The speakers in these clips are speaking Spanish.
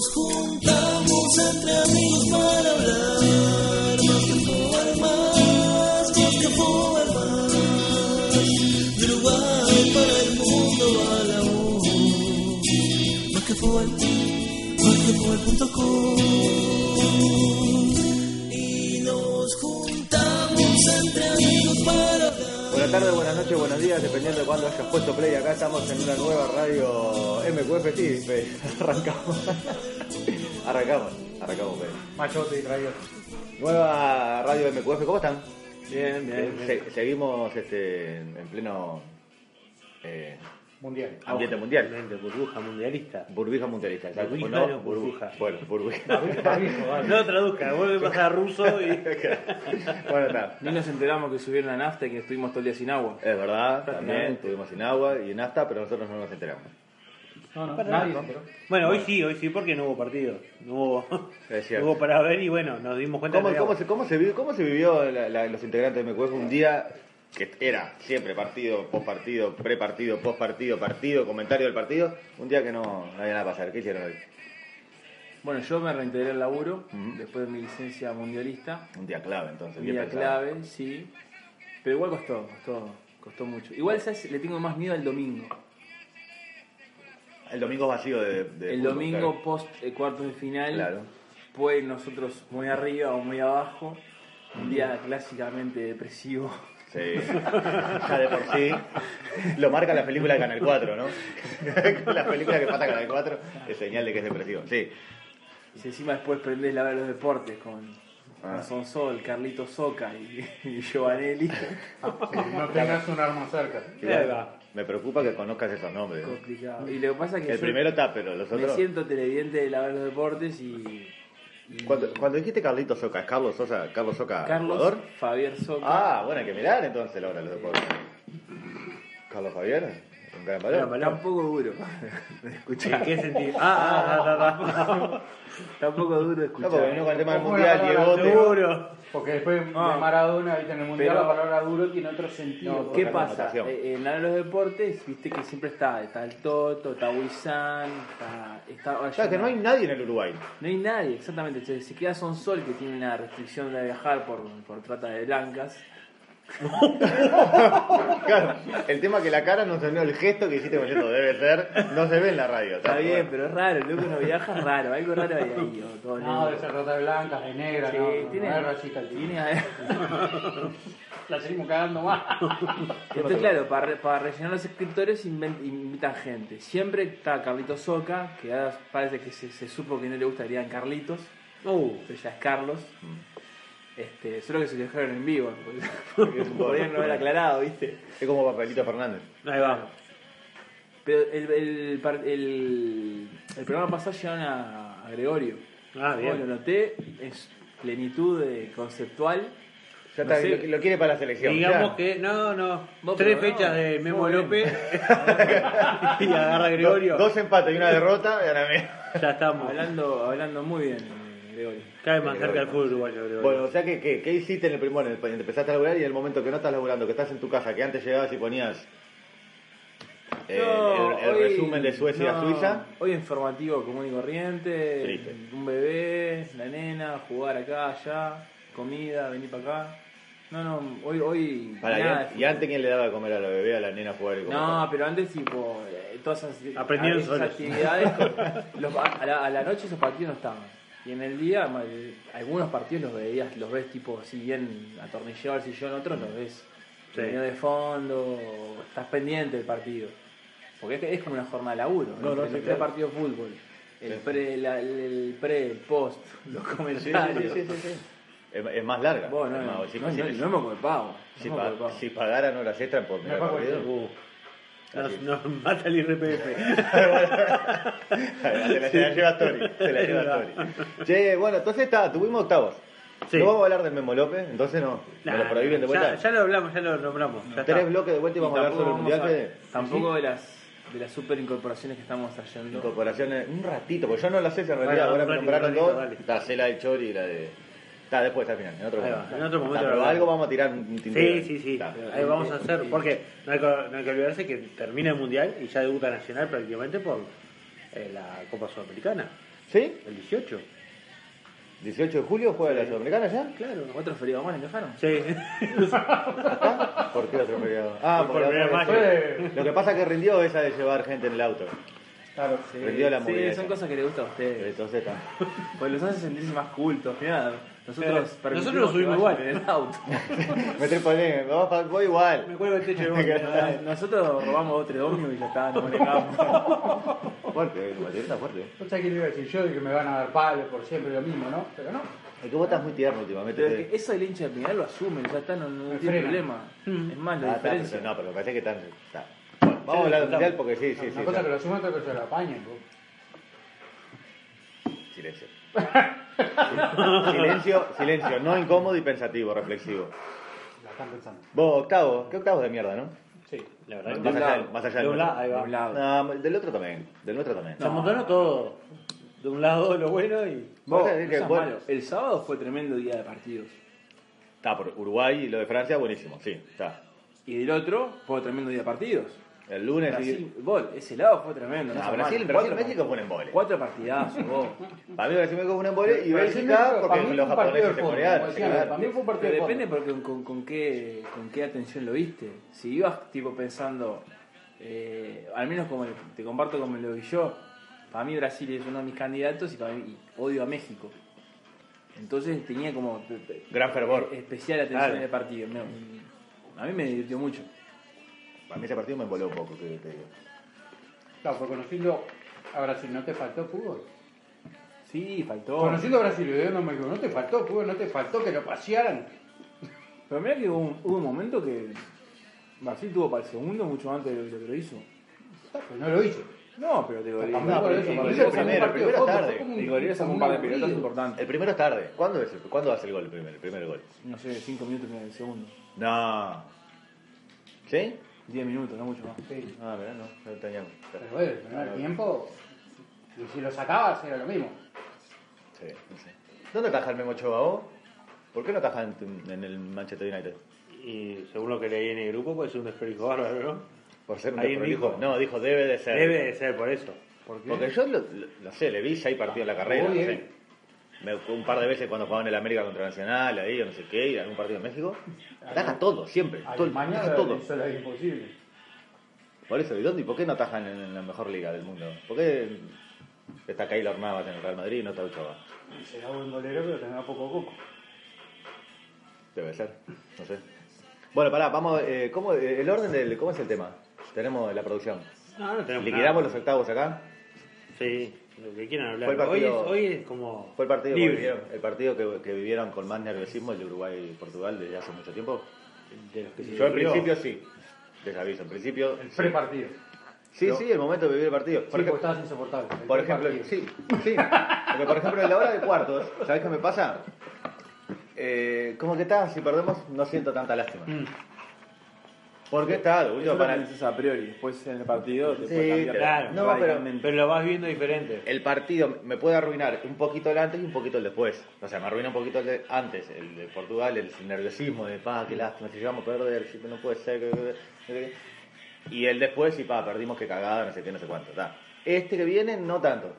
nos juntamos entre amigos para hablar. Más que fútbol, más, que fútbol, más. De Uruguay para el mundo va la voz. Más que fútbol, más que fútbol.com. tardes, buenas noches, buenos días, dependiendo de cuándo hayas puesto play. Acá estamos en una nueva radio MQF, arrancamos. arrancamos, arrancamos. Machote y traidor. Nueva radio MQF, ¿cómo están? Bien, bien, bien. Se- seguimos este, en pleno eh, Mundial. ambiente mundial. Obviamente, burbuja mundialista. Burbuja mundialista, exacto. Burbuja, ¿O no, burbuja. Bueno, burbuja. No traduzca, vuelve a pasar a ruso y. bueno, está. Ni nos enteramos que subieron a nafta y que estuvimos todo el día sin agua. Es verdad, también estuvimos sin agua y en hasta, pero nosotros no nos enteramos. No, no, Para nadie nada. se enteró. Bueno, hoy sí, hoy sí, porque no hubo partido. No hubo, Es cierto. no hubo para ver y bueno, nos dimos cuenta ¿Cómo, que cómo se, cómo, se vivió, ¿Cómo se vivió la- la- los integrantes de MQF un día que era siempre partido, post partido, pre partido, post partido, partido, comentario del partido? Un día que no, no había nada que pasar. ¿Qué hicieron hoy? Bueno, yo me reintegré al laburo después de mi licencia mundialista. Un día clave entonces. Un día pensado. clave, sí. Pero igual costó, costó, costó mucho. Igual ¿sabes? le tengo más miedo al domingo. El domingo vacío de, de el domingo post eh, cuartos de final, Claro. pues nosotros muy arriba o muy abajo. Un día clásicamente depresivo. Claro. Sí. Ya de por sí. Lo marca la película de Canal 4, ¿no? la película que pasa Canal 4 es señal de que es depresivo. Sí. Y si encima después prendés la de los deportes con, Ah. con Sonsol, Carlito Soca y, y Giovanelli. No tengas un arma cerca. Va. me preocupa que conozcas esos nombres. ¿no? complicado. Y lo que pasa es que El yo primero está, pero los me otros. siento televidente de la de los deportes y, y Cuando, cuando dijiste Carlito Soca, ¿es Carlos Sosa, Carlos Soca, Carlos jugador? Fabián Soca. Ah, bueno, hay que mirar entonces la hora de los deportes. Carlos Javier, un gran Gran valor. Está un poco duro. de escuchar. ¿En qué sentido? Ah, ah, ah, ah, Está un poco duro de No, escuchar. porque vino con el tema del ¿Cómo mundial, ah. Diegote. Seguro. Porque después Ah. de Maradona, ahorita en el Mundial Pero- la palabra duro tiene otro sentido. No, ¿Qué pasa? Eh, En la de los deportes, viste que siempre está, está el Toto, está Wilson, está, O sea, que no hay nadie en el Uruguay. no hay nadie, exactamente. Se, se queda Sonsol que tiene una restricción de viajar por, por trata de blancas. Claro, el tema que la cara no se ve, el gesto que hiciste con esto debe ser, no se ve en la radio. Está bien, pero es raro, el loco no viaja, es raro, algo raro hay ahí. todo No, negro. de ser rota de blancas, de negra, Sí, no. tiene, no es racista tiene La seguimos cagando más. Entonces, claro, para, re- para rellenar los escritores invitan gente. Siempre está Carlitos Soca, que ahora parece que se, se supo que no le gustarían Carlitos, Uh, pero ya es Carlos. Este, solo que se lo dejaron en vivo, porque, podrían no haber aclarado, ¿viste? Es como Papelito Fernández. ahí va. Pero el, el, el, el programa pasado llevaron a, a Gregorio. Ah, bien. Bueno, lo noté, es plenitud de conceptual. Ya No está, sé. lo, lo quiere para la selección. Digamos ya. que no, no. No, Tres no. fechas de Memo. López y agarra a Gregorio. Dos, dos empates y una derrota. y ahora mira. Ya estamos. Hablando, hablando muy bien, Gregorio. Cada vez más cerca del fútbol uruguayo, Gregorio. Bueno, o sea, que, que- ¿qué hiciste en el primer momento? Empezaste a laburar y en el momento que no estás laburando, que estás en tu casa, que antes llegabas y ponías eh, No, el, el hoy- resumen de Suecia a no, Suiza. Hoy informativo común y corriente, Triste. un bebé, la nena, jugar acá, allá, comida, venir para acá. No, no, hoy, hoy Para, y, nada antes quién le daba de comer a la bebé, a la nena a jugar y comer? No, pero antes tipo, eh, todas esas, Aprendieron esas solos. actividades, con- los- a, la, a la noche esos partidos no estaban. Y en el día, eh, algunos partidos los veías, los ves tipo, si bien atornillado al sillón, otros los ves Sí. medio de fondo, estás pendiente del partido. Porque es, que es como una jornada de laburo, No, no, el sí, pre claro. partido de fútbol, el Sí. pre, la- el, pre, el post, los Sí, sí, comentarios. sí, sí, sí. Es, es más larga. Bueno, es no, más- no, si, no, si- no, no si no me pa- ocupaba. si pagaran horas extras por mirar Me pago partido. Nos, nos mata el IRPF. se la, la lleva Tori. Se la lleva Tori. Che, bueno, entonces está, tuvimos octavos. Sí. No vamos a hablar del Memo López, entonces no. ¿Me lo prohíben de vuelta? Ya, ya lo hablamos, ya lo nombramos. Ya Tres está. bloques de vuelta y Y vamos a hablar sobre el mundial. a- Fede. Tampoco de las de las super incorporaciones que estamos trayendo. Incorporaciones, un ratito, porque yo no las sé en realidad. Bueno, Ahora me nombraron dos. dale. Está Cela de Chori y la de. Está después al final, en otro va, momento. en otro momento Está, pero algo vamos a tirar un tintero. Sí, sí, sí. Está. Ahí vamos a hacer, porque no hay, que, no hay que olvidarse que termina el mundial y ya debuta Nacional prácticamente por eh, la Copa Sudamericana. ¿Sí? ¿El 18? 18 de julio juega la Sudamericana ya. Claro. ¿Otro feriado más le dejaron? Sí. ¿Acá? ¿Por qué otro feriado? Ah, Por porque vez. vez- Lo que pasa es que rindió esa de llevar gente en el auto. Claro. Rindió la Sí, son esa. cosas que le gustan a ustedes. Entonces está. Pues los hace sentirse más cultos. Mirá, nosotros, Eh, nosotros subimos igual. en el auto. Me trepolé, me voy, voy igual. Me cuelgo el techo de boca. Nosotros robamos dos tres ómnibus y ya está, nos manejamos. Fuerte, el baterista fuerte. No sé qué le iba a decir yo de que me van a dar palos por siempre lo mismo, ¿no? Pero no. Es que vos estás muy tierno últimamente. Pero sí. es que eso el hincha de Peñarol lo asume, ya está, no, no tiene frena. problema. Es más, la Ah, está, diferencia. pero no, pero me parece que están. está. Bueno, vamos a hablar del mundial porque sí, sí, Una sí. cosa está. que lo asuman, otra cosa que lo apañen. vos. Silencio. silencio, silencio, no incómodo y pensativo, reflexivo. La están pensando. Vos, octavo, ¿qué octavos de mierda, no? Sí, la verdad. Más allá, del- más allá de un lado, ahí De va. un lado. No, del otro también, del nuestro también. Se amontonó todo. De un lado lo bueno y. Vos, no que. El sábado fue tremendo día de partidos. Está por Uruguay y lo de Francia, buenísimo, sí, está. Y del otro fue tremendo día de partidos. El lunes Brasil, gol, ese lado fue tremendo. No, seas Brasil-. Brasil- México fue un embole. Cuatro partidazos, vos. Para mí Brasil me fue un embole y Bélgica México, porque los japoneses se corearon. para mí fue un partido Pero de depende porque con, con, qué, con qué atención lo viste. Si ibas tipo pensando, eh, al menos como te comparto como lo vi yo, para mí Brasil es uno de mis candidatos y para mí y odio a México. Entonces tenía como Gran fervor. especial atención Claro. en el partido. A mí me divirtió mucho. A mí ese partido me emboló un poco, que te digo. Claro, pues conociendo a Brasil, ¿no te faltó fútbol? Sí, faltó. Conociendo a Brasil y viendo a México, ¿no te faltó fútbol? ¿No te faltó que lo pasearan? Pero mira que hubo un, hubo un momento que Brasil tuvo para el segundo mucho antes de lo que lo hizo. Pues no lo hizo. No, pero te digo, no, por pero eso, el el primero, el primero fútbol, tarde. como un- par de pelotas importantes. El primero es tarde. ¿Cuándo, es el, ¿Cuándo hace el gol el primer, el primer gol? No sé, 5 minutos en el segundo. No. ¿Sí? 10 minutos, no mucho más. Sí. Ah, mirá, no, no teníamos. Pero bueno, el primer tiempo, y si lo sacabas era lo mismo. Sí, no sé. ¿Dónde ataja el Memo Ochoa vos? ¿Por qué no ataja en, el Manchester United? Y según lo que leí en el grupo, puede ser un desperdicio bárbaro, ¿no? ¿Por ser un Ahí desprolijo? dijo. No, dijo debe de ser. Debe de ser por eso. ¿Por qué? Porque yo lo, lo- no sé, le vi seis partidos en la carrera, no Muy sé. Me, un par de veces cuando jugaban en el América contra Nacional, ahí, o no sé qué, y algún partido en México. Ataja todo, siempre. Todo, Alemania ataja todo. lo imposible. Por eso, ¿y dónde y por qué no atajan en, en la mejor liga del mundo? ¿Por qué está Keylor Navas en el Real Madrid y no está Ochoa? Será buen golero, pero tendrá poco coco. Debe ser, no sé. Bueno, pará, vamos, eh, ¿cómo, eh, el orden del, ¿cómo es el tema? Tenemos la producción. No, no tenemos ¿Liquidamos nada. los octavos acá? Sí, lo que quieran hablar. Fue el partido- hoy, es, hoy es como. Fue el partido, que vivieron, el partido que, que vivieron con más nerviosismo, el de Uruguay y Portugal, desde hace mucho tiempo. De los que se Yo sufrió. principio sí, les aviso, al principio... El sí. pre-partido. Sí, sí, el momento de vivir el partido. Sí, Por, porque ejemplo, estabas insoportable. El por ejemplo, sí, sí. Porque por ejemplo, en la hora de cuartos, ¿sabés qué me pasa? Eh, como que está, si perdemos, no siento tanta lástima. Mm. Porque está, lo Eso lo para pensás a priori, después en el partido te Sí, puede cambiar Claro, No, pero- pero lo vas viendo diferente. el partido me puede arruinar un poquito el antes y un poquito el después. O sea, me arruina un poquito el de antes, el de Portugal, el nerviosismo de, pa, qué lástima, si llegamos a perder, si no puede ser. que- que- que- que". Y el después, y pa, perdimos que cagada, no sé qué, no sé cuánto. ta. Este que viene, no tanto.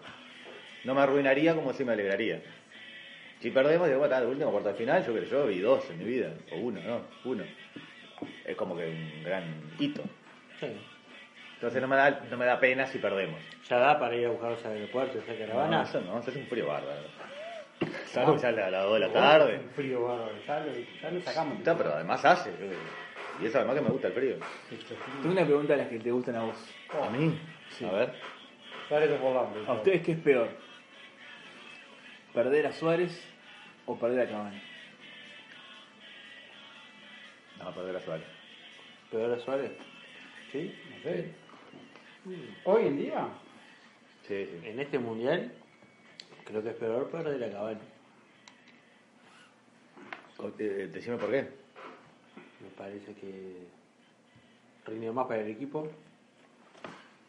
No me arruinaría como si me alegraría. Si perdemos, digo, bueno, el último cuarto de final, yo creo yo vi dos en mi vida, o uno, ¿no? Uno. Es como que un gran hito. Sí. Entonces no me da, no me da pena si perdemos. Ya da para ir a buscarlos al aeropuerto, esa No, caravana. eso no, eso es un frío bárbaro. Salgo ya a las 2 de la tarde. Un frío bárbaro. Ya lo, ya lo sacamos. Está, pero además hace. Y eso además que me gusta el frío. Tengo una pregunta a las que te gustan a vos. A mí. Sí. A ver. Dale tu volante. ¿A ustedes qué es peor? ¿Perder a Suárez o perder a Cavani? No, perder a Suárez. Peor a Suárez. Sí, no sé. Hoy en día, Sí, sí. En este mundial, creo que es peor perder a Cavani. O- eh, Decime por qué. Me parece que rinde más para el equipo,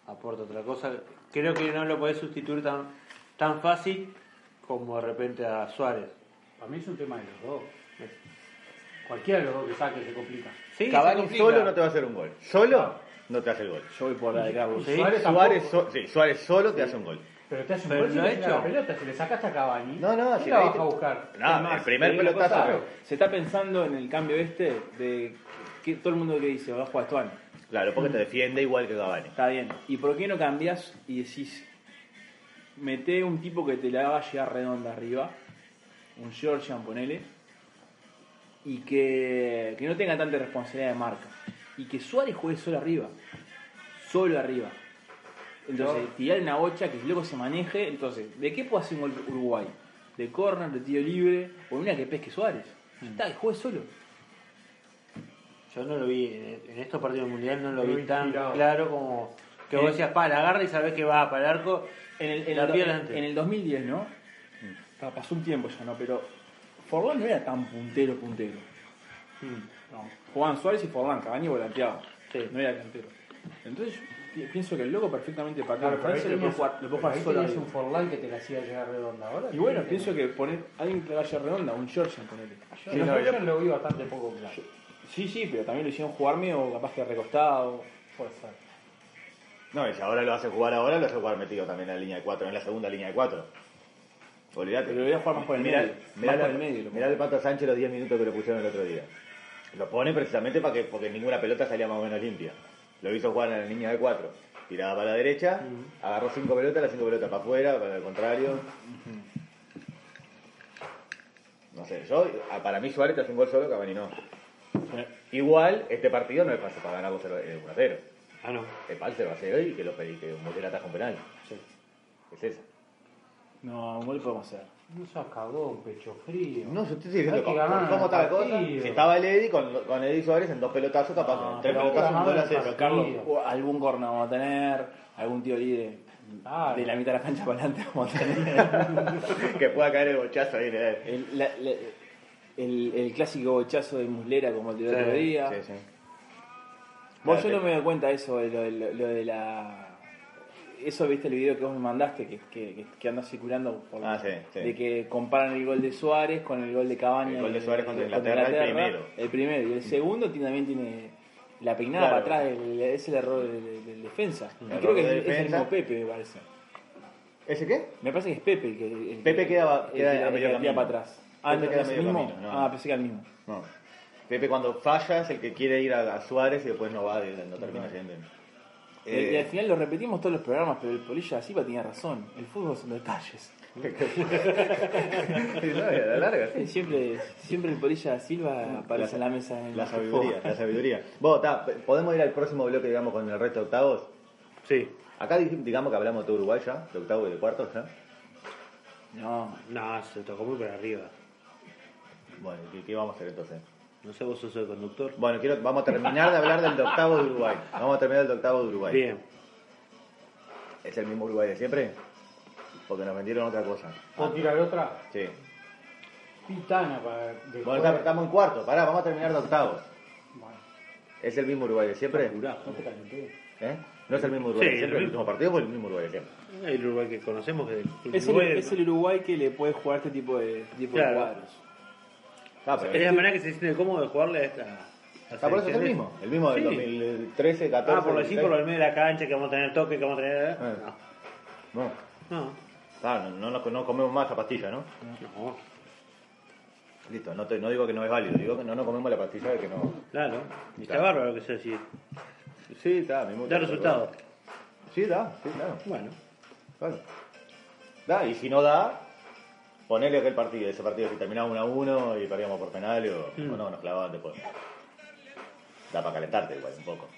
aporta otra cosa. Creo que no lo podés sustituir tan, tan fácil como de repente a Suárez. para mí es un tema de los dos. Cualquiera de los dos que saque se complica. Sí, Cavani complica. solo no te va a hacer un gol. Solo no te hace el gol. Yo voy por la de Carlos. Sí. Suárez Suárez, so- sí, Suárez solo te hace un gol. Pero te hace un Pero gol si le ha llega hecho. la pelota, si le sacaste a Cavani. No, no, ¿quién si la vas a buscar? No, el primer una pelotazo. cosa, Se está pensando en el cambio este de que todo el mundo que dice, va a jugar Stuani. Claro, porque te defiende igual que Cavani. Está bien. ¿Y por qué no cambias y decís, mete un tipo que te la haga llegar redonda arriba, un Georgian, ponele, y que, que no tenga tanta responsabilidad de marca? Y que Suárez juegue solo arriba. Solo arriba. Entonces, tirar una bocha que luego se maneje. Entonces, ¿de qué puede hacer un gol Uruguay? ¿De córner, de tiro libre? ¿O una que pesque Suárez? Ya está, que juegue solo. Yo no lo vi, en, estos partidos mundiales no lo Muy vi tan inspirado. claro como que vos decías, pa, la agarra y sabés que va para el arco. En el, en el- en- el 2010, ¿no? Pa- Pasó un tiempo ya, ¿no? Pero Forlán no era tan puntero, puntero. No. Jugaban Suárez y Forlán, Cavani volanteaba. Sí. No era cantero. Entonces yo pienso que el loco perfectamente para Claro, claro, lo puede jugar, jugar solo. tenías un. Forlán que te la hacía llegar redonda. Ahora Y bueno, tenés pienso que poner alguien que te vaya redonda, un Georgian, ponele. Yo Sí, no, lo vi bastante poco claro. Sí, sí, pero también lo hicieron jugarme o capaz que recostado. Puede ser. No, y si ahora lo hace jugar ahora, lo hace jugar metido también en la línea de 4, en la segunda línea de 4. Olvídate. Pero lo voy a jugar más por el Mirá- medio. mirá la- el medio. lo mirá el Pato Sánchez los 10 minutos que le pusieron el otro día. Lo pone precisamente para que, porque ninguna pelota salía más o menos limpia. Lo hizo jugar en la línea de 4. Tiraba para la derecha, agarró 5 pelotas, las 5 pelotas para afuera, para el contrario. No sé, yo, para mí Suárez te hace un gol solo, Cavani no. Igual, este partido no es para ganar 1 a 0. Ah, no. Es para el 0 a 0 y que lo pedí, que Mosquera ataja un penal. Es esa. No, un gol podemos hacer. No seas cagón, pecho frío. No, yo estoy diciendo cómo, cómo está la cosa. Si estaba el Eddy con, con Eddy Suárez en dos pelotazos, capaz. No, en tres pero pelotazos, un gol. Pero Carlos, algún corner vamos a tener, algún tío libre Claro. de la mitad de la cancha para adelante vamos a tener. que pueda caer el bochazo ahí. el, la- la- el, el clásico bochazo de Muslera como el del otro día. Sí, sí. Vos Claro, yo no me doy cuenta de eso, lo, de lo- lo de la... Eso viste el video que vos me mandaste, que, que, anda circulando, por- Ah, sí, sí. de que comparan el gol de Suárez con el gol de Cavani. El gol de Suárez contra en- Inglaterra, el primero. El primero, y el segundo tiene- también tiene la peinada Claro. para atrás, el- es el error del, del defensa. Y creo que es, el mismo Pepe, me parece. ¿Ese qué? Me parece que es Pepe que... el Pepe queda- queda el para atrás. Ah, Pepe no, queda no es a el medio mismo. camino, no. Ah, pensé que era el mismo. Pepe cuando falla es el que quiere ir a, a Suárez y después no va, no termina yendo. Y- Y al Eh, final lo repetimos todos los programas, pero el Polilla de Silva tenía razón. El fútbol son detalles. no, a la larga, sí. Siempre, siempre el Polilla de Silva aparece en la mesa. En La el sabiduría, la sabiduría. Vos, ta, ¿podemos ir al próximo bloque, digamos, con el resto de octavos? Sí. Acá digamos que hablamos de Uruguay ya, de octavos y de cuartos ya. No, No, se tocó muy para arriba. Bueno, ¿qué, qué vamos a hacer entonces? No sé, vos sos el conductor. Bueno, quiero, vamos a terminar de hablar del de octavo de Uruguay. Vamos a terminar del de octavo de Uruguay. Bien. ¿Es el mismo Uruguay de siempre? Porque nos vendieron otra cosa. ¿Puedo tirar otra? Sí. Pitana para. Bueno, estamos- en cuarto. Pará, vamos a terminar de octavos. Bueno, ¿Es el mismo Uruguay de siempre? no te calenté. ¿Eh? ¿No es el mismo Uruguay Sí, de siempre? el ¿El último partido fue el mismo Uruguay de siempre? El Uruguay que conocemos. que- el es el, Uruguay- es el Uruguay que le puede jugar este tipo de, tipo de cuadros. Ah, pero Es la manera que se siente cómodo de jugarle a esta. a Ah, por eso es el mismo. El mismo del Sí. 2013, 14. Ah, por decir 16. por el medio de la cancha que vamos a tener toque, que vamos a tener. Eh. No. No. No. Claro, no, no, no comemos más la pastilla, ¿no? No. Listo, no, te- no digo que no es válido, digo que no nos comemos la pastilla de que no. Claro. Y está Claro. bárbaro que sea así. Sí, está, me gusta. Da resultado. Sí, da, sí, claro. Bueno. claro. Da, y si no da, ponele aquel partido, ese partido, si terminaba 1 a 1 y perdíamos por penal o, Mm. o no, nos clavaban después. Da para calentarte igual un poco.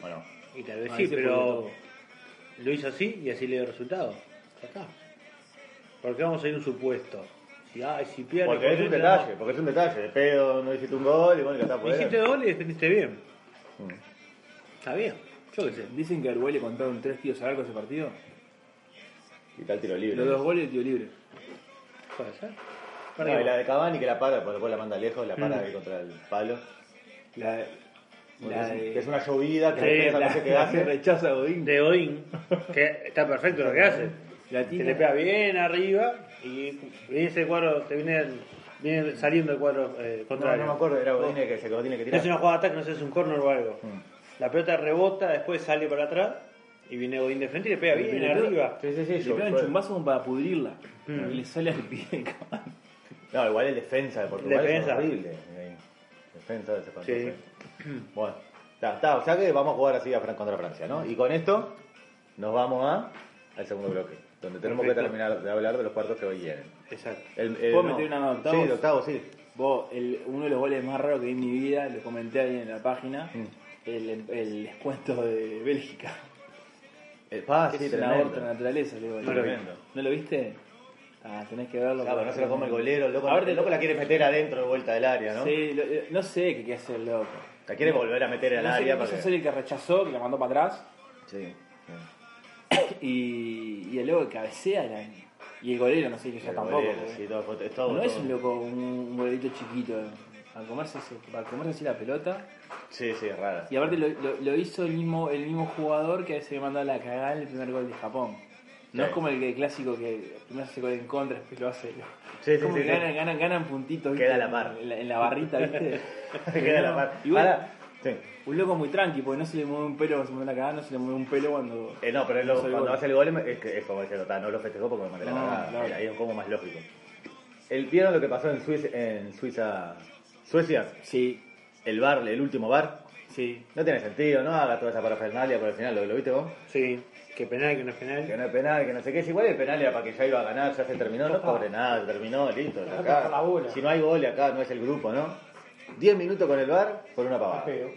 Bueno, Y tal vez Ah, sí, pero lo hizo así y así le dio resultado. Ya está. Porque vamos a ir a un supuesto. Si, ay, si pierde. porque es un detalle, porque es un detalle. De pedo no hiciste un gol y bueno, ya está por Hiciste gol y defendiste bien. Está bien. Yo qué sé. Dicen que a Uruguay le contaron tres tiros al arco ese partido. Y tal tiro libre. Los dos goles y el tiro libre. Puede ser. No, y la de Cavani que la para, porque después la manda lejos, la para Mm. contra el palo. La, Porque la es, de- que es una llovida que Sí, después la- no sé qué que hace. rechaza a Godín. De Odín, que está perfecto lo que hace. La le pega bien arriba y viene ese cuadro, te viene, viene saliendo el cuadro eh, No, contrario. no me acuerdo, era Godine que se Godine que Es tiraba. una jugada de ataque, no sé si es un corner o algo. Mm. La pelota rebota, después sale para atrás Y viene Godín de frente y le pega bien Le pega- arriba. Sí, sí, sí. Le pegan yo- chumbazo como para pudrirla. Mm. Y le sale al pie de Cavani. No, igual el defensa de Portugal Defensa. es horrible. eh. Defensa de ese partido. Sí. Bueno, está, está, o sea que vamos a jugar así a Fran contra Francia, ¿no? Y con esto nos vamos a, al segundo bloque, donde tenemos Perfecto. que terminar de hablar de los cuartos que hoy vienen. Exacto. El, el- ¿Puedo no. meter una nota, octavos? Sí, de octavos, sí. Vos, el- uno de los goles más raros que vi en mi vida, lo comenté ahí en la página, Mm. el, el descuento de Bélgica. El pase, es sí, una tremendo. otra naturaleza. le digo. No lo. ¿No lo viste? Ah, tenés que verlo. Claro, no se lo come el golero, el loco, A ver, el loco la quiere meter adentro de vuelta del área, ¿no? Sí, lo- eh, no sé qué quiere hacer el loco. La quiere volver a meter al No área para ser que... el que rechazó, que la mandó para atrás. Sí. Y, y el loco que cabecea era- Y el golero, no sé, que ya tampoco. golero, porque sí, todo, es todo, no es un loco, un, un golerito chiquito. Al comerse, para comerse así la pelota. Sí, sí, es rara. Y aparte lo, lo- lo hizo el mismo, el mismo jugador que se mandó a la cagada en el primer gol de Japón. No Sí. es como el, clásico que primero hace gol en contra, después lo hace. Sí, sí, como sí, que ganan, ganan, ganan puntitos. ¿viste? Queda a la par. En la, en la barrita, ¿viste? Queda la par. Igual, Ahora, sí. un loco muy tranqui, porque no se le mueve un pelo cuando se manda la cagada, no se le mueve un pelo cuando. Eh, no, pero lo- cuando gol. hace el gol es, que- es como diciendo, "Ta, no lo festejó porque me mandé la No, cagada. claro. Ahí es poco más lógico. El, ¿Vieron lo que pasó en Suiza, en Suiza, Suecia? Sí, El bar, el último bar. sí. No tiene sentido, no haga toda esa parafernalia por el final, ¿lo, lo viste vos? Sí, que penal, que no es penal. Que no es penal, que no sé qué, es igual el penal era para que ya iba a ganar, ya se terminó, no cobre nada, se terminó, listo. Deja Acá, tocar la bola. si no hay gol acá, no es el grupo, ¿no? 10 minutos con el bar por una pavada. Feo.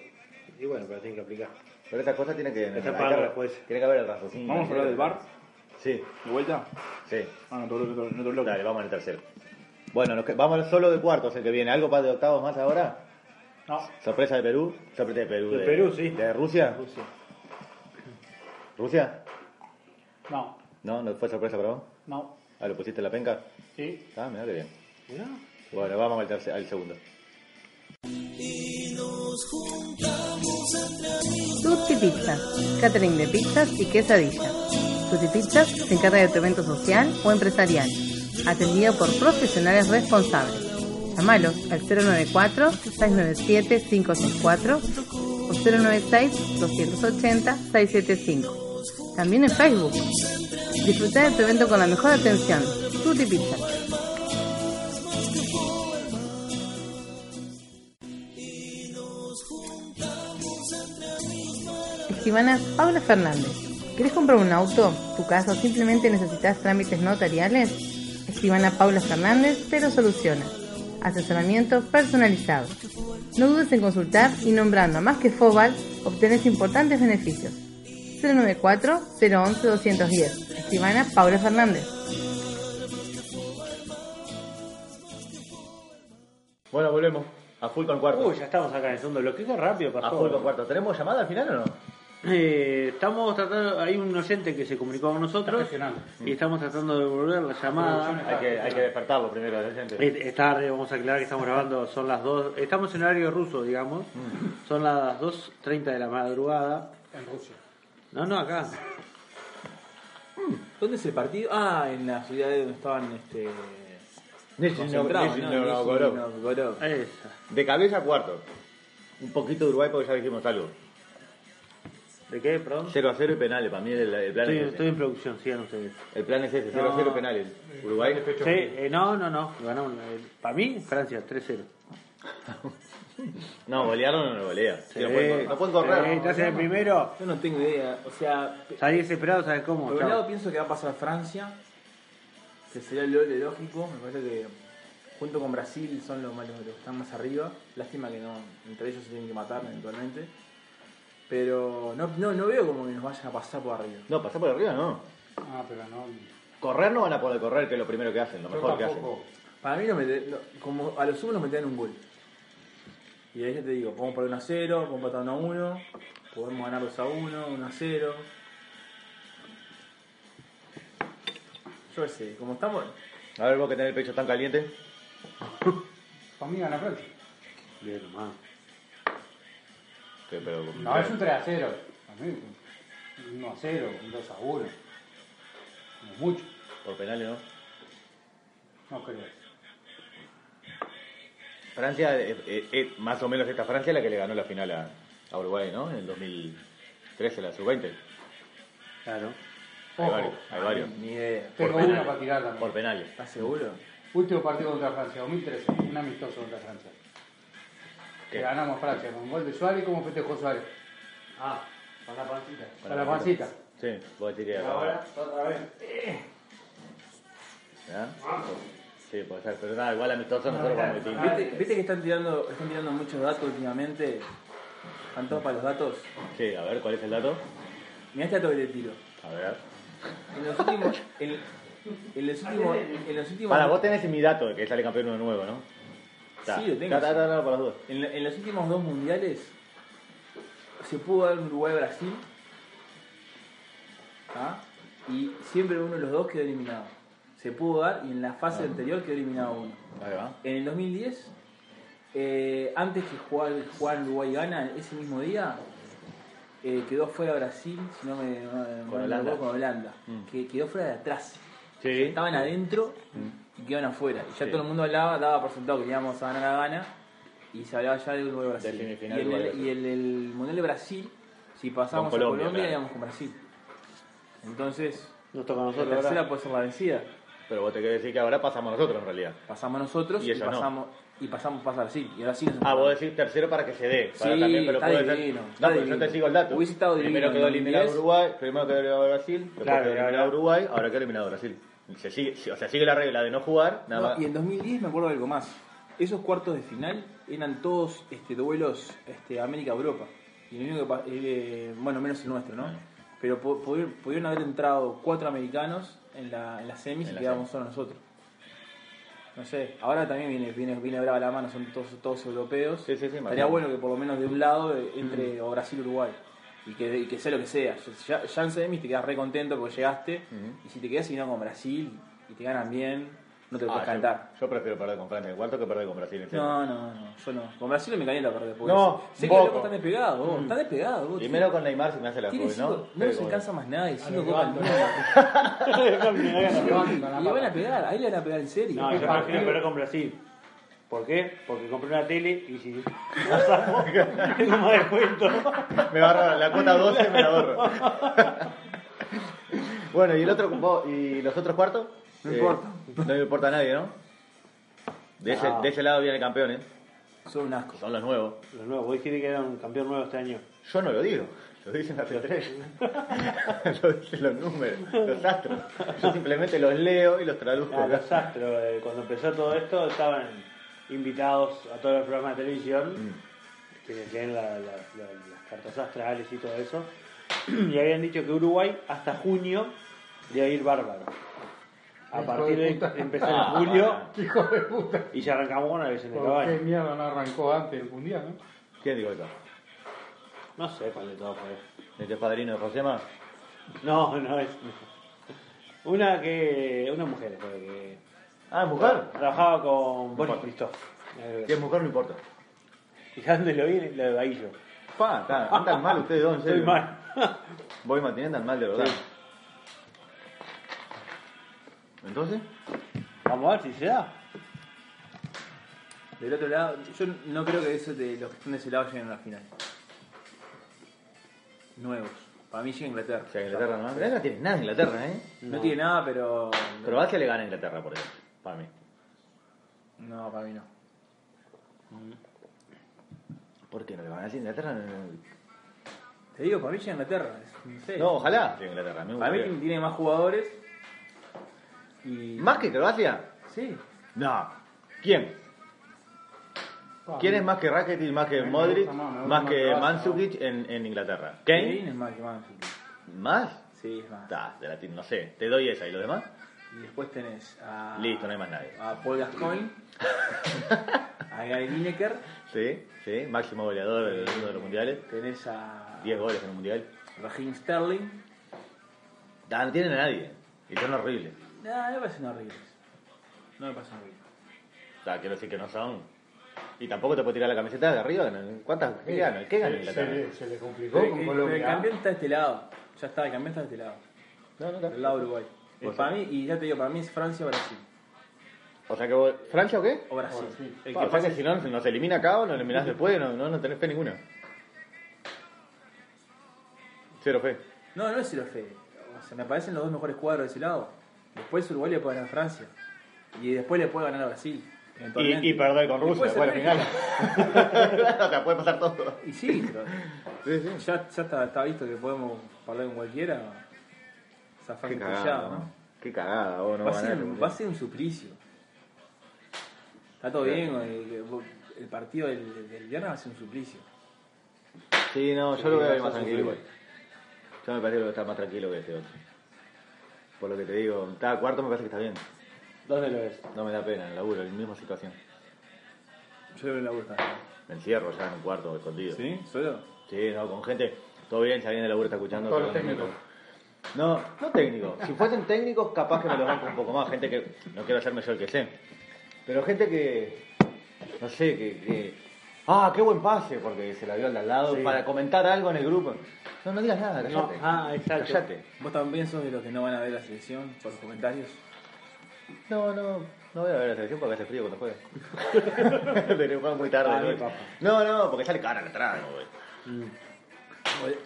Y bueno, pero tienen que aplicar. Pero esas cosas tienen que, Está pagando juez. tiene que haber el raciocinio. ¿Vamos a hablar del bar? Sí, ¿De vuelta? sí. Ah, no, otro, otro bloque. Dale, vamos al tercero. Bueno, nos que- vamos solo de cuartos el que viene. ¿Algo para de octavos más ahora? No, ¿Sorpresa de Perú? Sorpresa de Perú. De Perú, sí. ¿De Rusia? Rusia. ¿Rusia? no, ¿No? ¿No fue sorpresa para vos? no. Ah, ¿lo pusiste en la penca? Sí. Ah, mira qué bien. Mirá. Bueno, vamos al, tercer, al segundo. Tutti Pizza, catering de pizzas y quesadillas. Tutti Pizzas se encarga de tu evento social o empresarial, atendido por profesionales responsables. Llámalos al 094-697-564 o 096-280-675. También en Facebook. Disfruta de tu evento con la mejor atención. Tutti Pizza. Escribana Paula Fernández. ¿Querés comprar un auto, tu casa o simplemente necesitas trámites notariales? Escribana Paula Fernández te lo soluciona. Asesoramiento personalizado. No dudes en consultar y nombrando a más que Fobal obtenés importantes beneficios. 094-011-210. Escribana Paula Fernández. Bueno, volvemos. A full con cuarto. Uy, ya estamos acá en el segundo bloque. Qué rápido pasó. a full con cuarto. ¿Tenemos llamada al final o no? Eh, estamos tratando, hay un oyente que se comunicó con nosotros y estamos tratando de devolver la llamada. Hay que, hay que despertarlo primero, la gente. Es, es tarde, vamos a aclarar que estamos grabando, son las 2, estamos en horario ruso, digamos, son las 2.30 de la madrugada. En Rusia. No, no, acá. ¿Dónde es el partido? Ah, en la ciudad de donde estaban este, concentrados, Novgorod. ¿no? Nizhny Novgorod. Nizhny Novgorod. Esa. De cabeza cuarto. Un poquito de Uruguay porque ya dijimos algo. ¿De qué, perdón? 0 a 0 y penales. Para mí el, el plan Estoy, es ese. estoy en producción, sigan ustedes. El plan es ese, 0 a 0 penales. Uruguay. Sí, eh, no, no, no, ganamos. eh, para mí, Francia, 3-0. No, golearon o no golea. Sí, no, pueden, no pueden correr. sí, estás en el primero, Yo no tengo idea. O sea, salí desesperado, ¿sabes cómo? por un lado pienso que va a pasar Francia, que sería el lógico. Me parece que junto con Brasil son los, más- los que están más arriba. Lástima que no, entre ellos se tienen que matar eventualmente. Pero no, no, no veo como que nos vayan a pasar por arriba. No, pasar por arriba no. Ah, pero no. Correr no van a poder correr, que es lo primero que hacen, lo Yo mejor que hacen. Para mí, no mete- no, como a los sumo nos metían un gol. Y ahí ya te digo, podemos poner 1 a 0, podemos empatar 1 a 1, podemos ganar 2 a 1, 1 a 0. Yo qué sé, como estamos. A ver, vos que tenés el pecho tan caliente. Para mí gana Francia. Bien, nomás. Que, pero, No, es un 3 a 0. A mí, un 1 a 0, un 2 a 1. No es mucho. Por penales, ¿no? No creo. Francia, eh, eh, eh, más o menos esta Francia es la que le ganó la final a, a Uruguay, ¿no? En el 2013, la sub-20. Claro. Hay Ojo, varios. Hay varios. Ni idea. tengo Por una penales. para tirar también. Por penales. ¿Estás seguro? Último partido contra Francia, 2013, un amistoso contra Francia. ¿Qué? Que ganamos Francia con gol de Suárez y como festejó Suárez. Ah, con la pancita. Para la pancita. Sí, vos que Ahora, otra vez. ¿Ya? Sí, puede ser. Pero nada, igual amistoso nosotros vamos a meter. ¿Viste, viste que están tirando, están tirando muchos datos últimamente? ¿Están todos para los datos? Sí, a ver, ¿cuál es el dato? Mirá este dato que te tiro. A ver. En los últimos. En, en los últimos. En los últimos. Para, vos tenés mi dato de que sale campeón uno nuevo, ¿no? Ta. Sí, lo tengo. Ta, ta, para. En, en los últimos dos mundiales se pudo dar un Uruguay-Brasil ¿ah? y siempre uno de los dos quedó eliminado. Se pudo dar y en la fase Ah. anterior quedó eliminado uno. Ahí va. En el 2010, eh, antes que jugar, jugar Uruguay gana ese mismo día, eh, quedó fuera Brasil, si no me, no- Con me Holanda. con Holanda, Mm. que quedó fuera de atrás. Sí. Estaban adentro y quedaban afuera. Y ya Sí. todo el mundo hablaba, daba por sentado que íbamos a ganar a gana y se hablaba ya de Uruguay Brasil. De semifinal y el, y el, el Mundial de Brasil, si pasamos Con a Colombia, Colombia, claro. íbamos con Brasil. Entonces, Nos toca a la nosotros tercera ahora. puede ser la vencida. Pero vos te querés decir que ahora pasamos nosotros en realidad. Pasamos nosotros Y y, ellos no. pasamos y pasamos pasa Brasil. Y ahora sí nos Ah, vos decís tercero para que se dé. Para Sí, también, pero está puede ser- divino, No, está pero yo divino. te sigo el dato. Hubiese estado divino Primero en quedó eliminado 2010. Uruguay, primero quedó eliminado Brasil, después Claro, quedó eliminado ahora- Uruguay, ahora quedó eliminado Brasil. Se sigue, o sea, sigue la regla de no jugar, nada No, más. y en 2010 me acuerdo de algo más. Esos cuartos de final eran todos este, duelos este, América-Europa. Y lo único que pa- eh, bueno, menos el nuestro, ¿no? Pero pu- pudieron, haber entrado cuatro americanos en la, en la semis En y la quedamos solo nosotros. No sé, ahora también viene, viene, viene brava la mano, son todos, todos europeos. Sí, sí, Estaría bueno que por lo menos de un lado eh, entre o Brasil o Uruguay. Y que, y que sea lo que sea. Ya, ya en semis te quedas re contento porque llegaste. Ujú. Y si te quedas eliminado con Brasil y te ganan bien, no te Ah, puedes yo- cantar. Yo, prefiero perder con Francia en cuarto que perder con Brasil en. No, no, no, yo no. Con Brasil me calienta perder. porque No, sé, un que los poco. locos están despegados, vos, están despegados. vos. Primero con Neymar se me hace la joven, ¿no? no bueno. alcanza más nada y cinco copas Y van a pegar, ahí le van a pegar en serio. No, yo prefiero perder con Brasil. ¿Por qué? Porque compré una tele y si pasamos, tengo más descuento. Me agarro la cuota 12 me la ahorro. bueno, ¿y el otro vos- y los otros cuartos? No Eh, importa. No le importa a nadie, ¿no? De ese, No. de ese lado viene el campeón, ¿eh? Son un asco. Son los nuevos. Los nuevos, vos dijiste que era un campeón nuevo este año. Yo no lo digo, lo dicen las estrellas. lo dicen los números, los astros. Yo simplemente los leo y los traduzco. Ah, los astros, eh, cuando empezó todo esto, estaban invitados a todos los programas de televisión, Mm. que leen la- la- la- las cartas astrales y todo eso, y habían dicho que Uruguay hasta junio iba a ir bárbaro. A Hijo partir de de empezar en Ah, julio Hijo de puta. y ya arrancamos con la lesión de ¿Por qué caballo. mierda no arrancó antes el mundial, no? ¿Quién dijo eso? No sé cuál de todo fue. ¿Este es padrino de Josema? No, no es. Una que. Una mujer fue que. Ah, mujer. Trabajaba con Boris Bueno. Christoph. Si es mujer no importa. ¿Y dónde lo vi? Lo de Bahillo. Pa, está- andan mal ustedes dos, en Estoy mal. Voy Martínez andan mal de verdad. Sí. Entonces, Vamos a ver si se da. Del otro lado, yo no creo que eso de los que están de ese lado lleguen a la final. Nuevos. Para mí llega Inglaterra. o sea, Inglaterra no. Inglaterra no tiene nada Inglaterra, ¿eh? No tiene nada, pero. Croacia le gana a Inglaterra, por ejemplo. Para mí. No, para mí no. ¿Por qué no le van a decir Inglaterra? No, Te digo, para mí llega Inglaterra. es- No sé. No, ojalá llegue Inglaterra. me Para mí tiene más jugadores. Y. ¿Más que Croacia? Sí. No. ¿Quién? ¿Quién es más que Rakitic, más que Modric, más, que Croacia, Mandzukic en, en Inglaterra? Kane ¿Kane? es más que más. ¿Más? Sí, es más. Ta, de latín, no sé. Te doy esa. ¿Y los demás? Y después tenés a. Listo, no hay más nadie. A Paul Gascoigne. a Gary Lineker. Sí, sí. Máximo goleador del mundo de los mundiales. Tenés a. 10 goles en el mundial. Raheem Sterling. Ah, no tienen a nadie. Y son horribles. No, me parecen horribles. No me parecen horribles. O sea, quiero decir que no son. Y tampoco te puedo tirar la camiseta de arriba. ¿Cuántas? ¿Qué gana? ¿Qué gana Se, le, se le complicó con el- Colombia. el campeón está de este lado. Ya está, el campeón está de este lado. No, no, no. Del lado de Uruguay. Pues para mí, y ya te digo, para mí es Francia o Brasil. O sea que vos- ¿Francia o qué? O Brasil. El Pa, que o sea pase- que si no, nos elimina acá o nos eliminás después, no, no, no tenés fe ninguna. Cero fe. No, no es cero fe. O sea, me parecen los dos mejores cuadros de ese lado. Después Uruguay le puede ganar a Francia. Y después le puede ganar a Brasil. eventualmente. Y, y perder con Y Rusia puede después ser al final. o sea, puede pasar todo. Y sí, pero Sí, sí. ya, ya está, está visto que podemos hablar con cualquiera. Zafar Qué un cagada, ¿no? Qué cagada, vos no va, a vas a ser, ganar. va a ser un suplicio. Está todo bien, el, el partido del, del viernes va a ser un suplicio. Sí, no, yo Sí, lo voy a ver vas a más tranquilo igual. Yo me parece que estar más tranquilo que este otro. Por lo que te digo, está cuarto me parece que está bien. ¿Dónde lo ves? No me da pena, en el laburo, en la misma situación. Yo creo que la gusta. Me encierro ya en un cuarto escondido. ¿Sí? ¿Solo? Sí, no, con gente, todo bien, si alguien del laburo está escuchando. Todos los técnicos. No, no técnicos. Si fuesen técnicos, capaz que me lo banco un poco más. Gente que no quiero hacerme yo el que sé. Pero gente que, no sé, que, que- Ah, qué buen pase, porque se la dio al de al lado Sí. para comentar algo en el grupo. No, no digas nada, No, callate. ah, exacto. Callate. ¿Vos también sos de los que no van a ver la selección por los comentarios? No, no, no voy a ver la selección porque hace frío cuando juega. Pero juega muy tarde. Ah, ¿no? No, no, porque sale cara atrás, no, güey. Mm.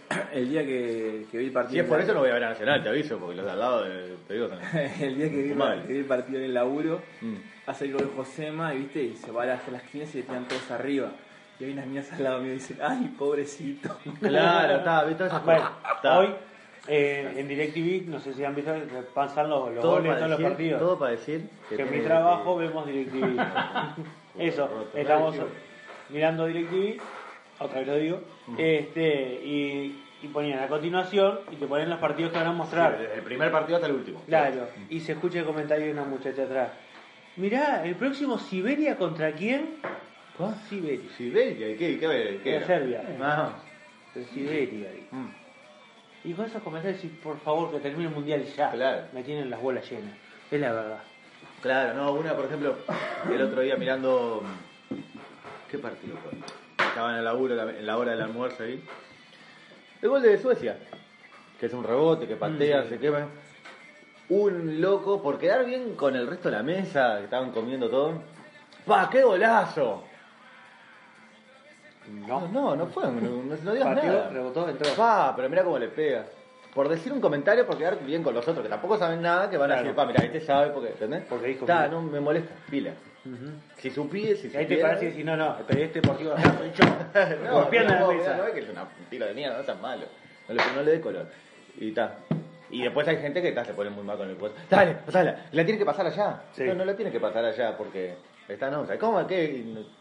El día que, que vi el partido. Si es por eso no voy a ver a Nacional, te aviso, porque los de al lado, eh, te digo, el día que vi, Mal. que vi el partido en el laburo, Mm. hace el gol de Josema y viste, y se va hasta las 15 y le tiran todos arriba. Y hay unas niñas al lado mío y dicen, ay, pobrecito. Claro, está, ¿viste? Esas Bueno, hoy eh, en DirecTV, no sé si han visto, pasan los, los goles de todos los decir, partidos. todo para decir que en tiene mi trabajo que- vemos DirecTV. Eso, estamos mirando DirecTV, otra vez lo digo, Mm. este, y, y ponían a continuación y te ponen los partidos que van a Sí, mostrar. desde el primer partido hasta el último. Claro, y se escucha el comentario de una muchacha atrás. Mirá, el próximo Siberia contra quién? Con Siberia. Siberia, ¿y qué? ¿Qué? ¿Qué? Era? Serbia. Ah. De Siberia. dijo. Mm. Y con esos comentarios, por favor, que termine el mundial ya. Claro. Me tienen las bolas llenas. Es la verdad. Claro, no, una, por ejemplo, el otro día mirando. ¿Qué partido fue? Estaba en el laburo, la- en la hora del almuerzo ahí. El gol de Suecia, que es un rebote, que patea, se quema. Un loco, por quedar bien con el resto de la mesa, que estaban comiendo todo. ¡Pa, qué golazo! No, No. no, no fue, no, no, no digas Partió, nada. rebotó, entró. Pa, pero mira cómo le pega. Por decir un comentario, por quedar bien con los otros, que tampoco saben nada, que van a decir, pa, mira, este sabe, porque, ¿entendés? Porque dijo Está, mira. no me molesta, pila. Ujú. Si supí, si Y ahí te supiera- parece que si no, no, el periodista deportivo acá soy yo. no, Golpeando no, la mesa. No es que es una tira de mierda, no es tan malo. No le, no le dé color. Y está. Y después hay gente que está, se pone muy mal con el puesto. Dale, pasala. La tiene que pasar allá. Sí. No, no la tiene que pasar allá porque está, no. ¿sabes ¿Cómo? ¿Qué? Y no-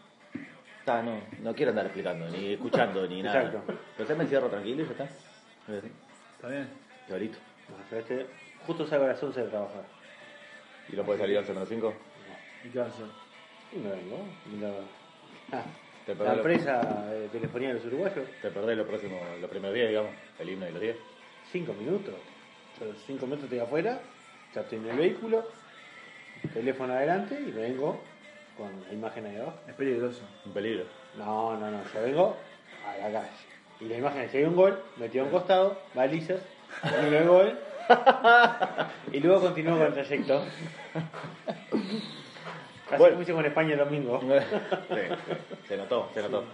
Está, no, no quiero andar explicando, ni escuchando, ni nada. Exacto. Entonces me encierro tranquilo y ya está. Es así, Está bien. Pero este, justo salgo a las 11 de trabajar. ¿Y no puede salir al 5? Vengo. y la- Ah, Te la perdés, lo- empresa de telefonía de los uruguayos, te perdés los próximos, los primeros días, digamos. El himno y los días. 5 minutos. Yo 5 minutos estoy afuera, ya estoy en el vehículo, teléfono adelante y me vengo con la imagen ahí abajo. Es peligroso. Un peligro. No, no, no, yo vengo a la calle. Y la imagen es que hay un gol, metido a un costado, balizas, y el gol, y luego continúo con el trayecto. Así Bueno. como hice con España el domingo. sí. Se notó, se notó.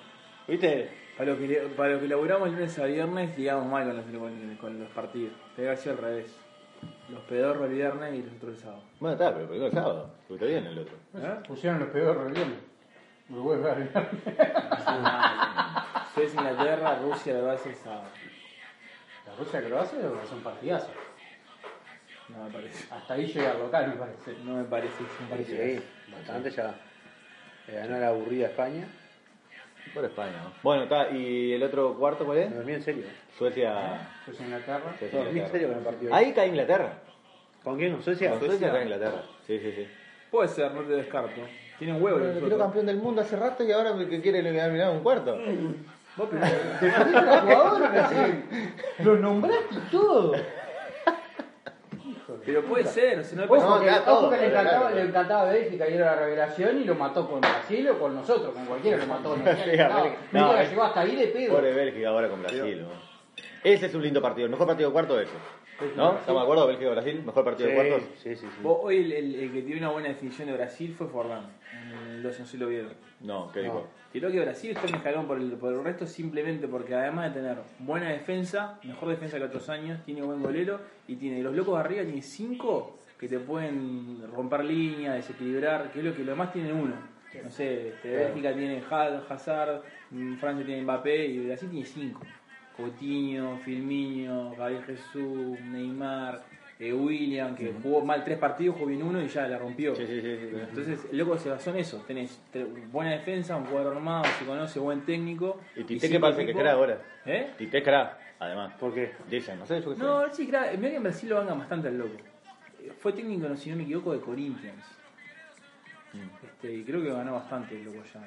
¿Viste? Para los que, para los que laburamos lunes a viernes, ligamos mal con los, con, los partidos. Debe sido al revés. Los pedorros el viernes y los otros el sábado. Bueno, está, pero primero el sábado. Estuviste bien el otro. ¿Eh? Pusieron los peores bien. Uruguay va a ganar. Ustedes Inglaterra, Rusia, lo hacer el sábado. La Rusia Croacia es un partidazo. No me parece. Hasta ahí llega el local, me parece. No me parece. Me parece. Sí, bastante ya. Le ganó la aburrida España. Por España, ¿no? Bueno, está. ¿Y el otro cuarto cuál Me es? dormí en serio. Suecia. Pues Inglaterra. Suecia, Dormí en serio con el Inglaterra. partido. Ahí cae Inglaterra. ¿Con quién? ¿Con Suecia? Con Suecia cae Inglaterra. Sí, sí, sí. Puede ser, no te descarto. Huevo los lo quiero otros. campeón del mundo hace rato y ahora me que quiere mirar un cuarto. Vos, pero- los jugadores así. Los nombraste y todo. Pero puede ser, o sea, no Ojo, que, ojo que le, encantaba, claro. le encantaba ver si cayera la revelación y lo mató con Brasil o con nosotros, con cualquiera lo mató. No, no, la es- llevó hasta ahí de pedo. Pobre Bélgica ahora con Brasil. ¿no? Ese es un lindo partido. El mejor partido de cuarto es ese. ¿No? ¿Estamos de acuerdo? Bélgica-Brasil. Mejor partido de cuartos. Sí, sí, sí. Vos, hoy el, el- el que tiene una buena definición de Brasil fue Forlán. En el 2012, no sé si lo vieron. No, ¿qué dijo? Tiró que Brasil está en escalón por el, por el resto simplemente porque además de tener buena defensa, mejor defensa que otros años, tiene buen golero y tiene los locos arriba, tiene cinco que te pueden romper línea, desequilibrar, que es lo que lo más tiene uno. No sé, este, Bélgica tiene Ha- Hazard, mm, Francia tiene Mbappé y Brasil tiene cinco. Coutinho, Firmino, Gabriel Jesús, Neymar, eh, William, que jugó mal tres partidos, jugó bien uno y ya la rompió. Sí, sí. Entonces, el loco se basó en eso. Tenés te- buena defensa, un jugador armado, se conoce, buen técnico. Y Tite, ¿qué parece que crack ahora? ¿Eh? Tite crack, además. ¿Por qué? Dicen, no sé, yo qué sé. No, sí, claro. Mira que en Brasil lo vangan bastante al loco. Fue técnico, no, si no me equivoco, de Corinthians. Mm. Este, y creo que ganó bastante el loco allá.